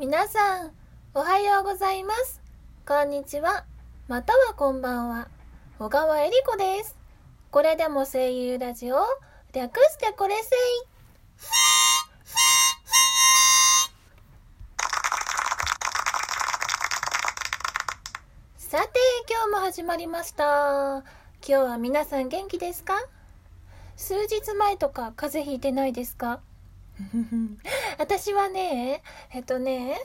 皆さん、おはようございます。こんにちは。またはこんばんは。小川恵理子です。これでも声優ラジオ、略してこれせい。さて、今日も始まりました。今日は皆さん元気ですか？数日前とか風邪ひいてないですか？私はね、えっとね、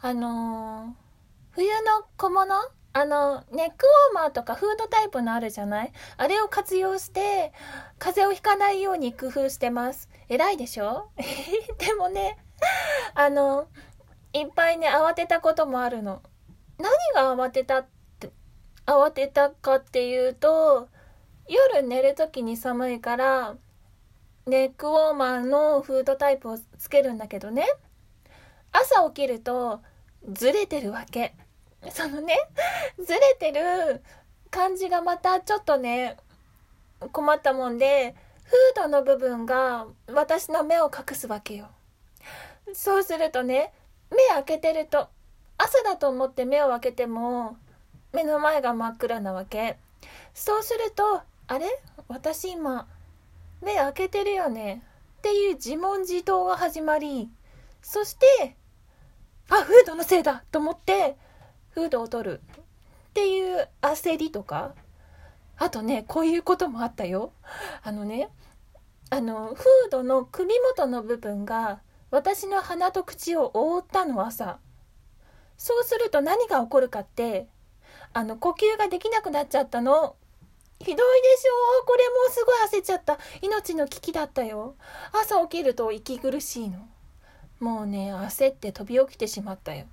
あのー冬の小物あの、ネックウォーマーとかフードタイプのあるじゃない？あれを活用して、風邪をひかないように工夫してます。偉いでしょ？でもね、あの、いっぱいね、慌てたこともあるの。何が慌てたって、慌てたかっていうと、夜寝るときに寒いから、ネックウォーマーのフードタイプをつけるんだけどね。朝起きるとずれてるわけ。そのねずれてる感じがまたちょっとね困ったもんでフードの部分が私の目を隠すわけよ。そうするとね目開けてると朝だと思って目を開けても目の前が真っ暗なわけ。そうするとあれ？私今目開けてるよね。っていう自問自答が始まりそしてあフードのせいだと思ってフードを取る。っていう焦りとかあとねこういうこともあったよ。あのねあのフードの首元の部分が私の鼻と口を覆ったの朝。そうすると何が起こるかってあの呼吸ができなくなっちゃったの。ひどいでしょ？これもうすごい焦っちゃった。命の危機だったよ。朝起きると息苦しいの。もうね、焦って飛び起きてしまったよ。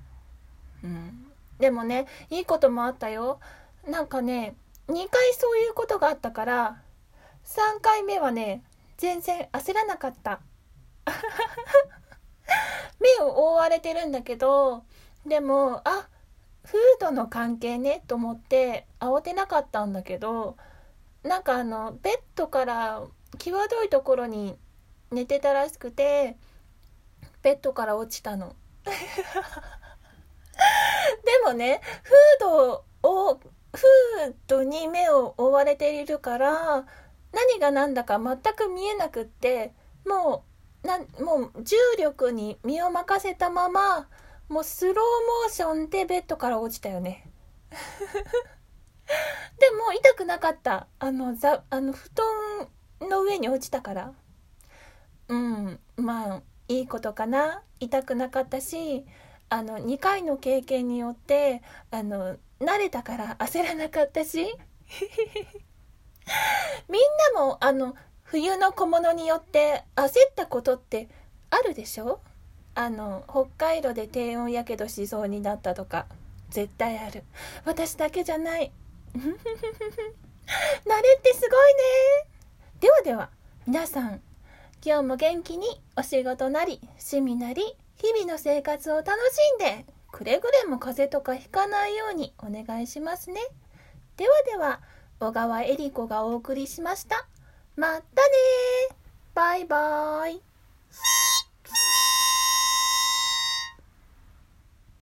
うん。でもね、いいこともあったよ。なんかね、2回そういうことがあったから、3回目はね、全然焦らなかった。目を覆われてるんだけど、でも、あ、フードの関係ねと思って慌てなかったんだけど、なんかあのベッドから際どいところに寝てたらしくてベッドから落ちたの。でもねフードをフードに目を覆われているから何が何だか全く見えなくってもうなもう重力に身を任せたままもうスローモーションでベッドから落ちたよね。でも痛くなかった。あの、ざ、あの、布団の上に落ちたから。うん、まあ、いいことかな。痛くなかったし、あの、2回の経験によって、あの、慣れたから焦らなかったし。みんなも、あの、冬の小物によって焦ったことってあるでしょ？あの、北海道で低温やけどしそうになったとか。絶対ある。私だけじゃない。慣れってすごいね。ではでは、皆さん、今日も元気にお仕事なり、趣味なり、日々の生活を楽しんで、くれぐれも風邪とかひかないようにお願いしますね。ではでは、小川恵理子がお送りしました。またねバイバーイ。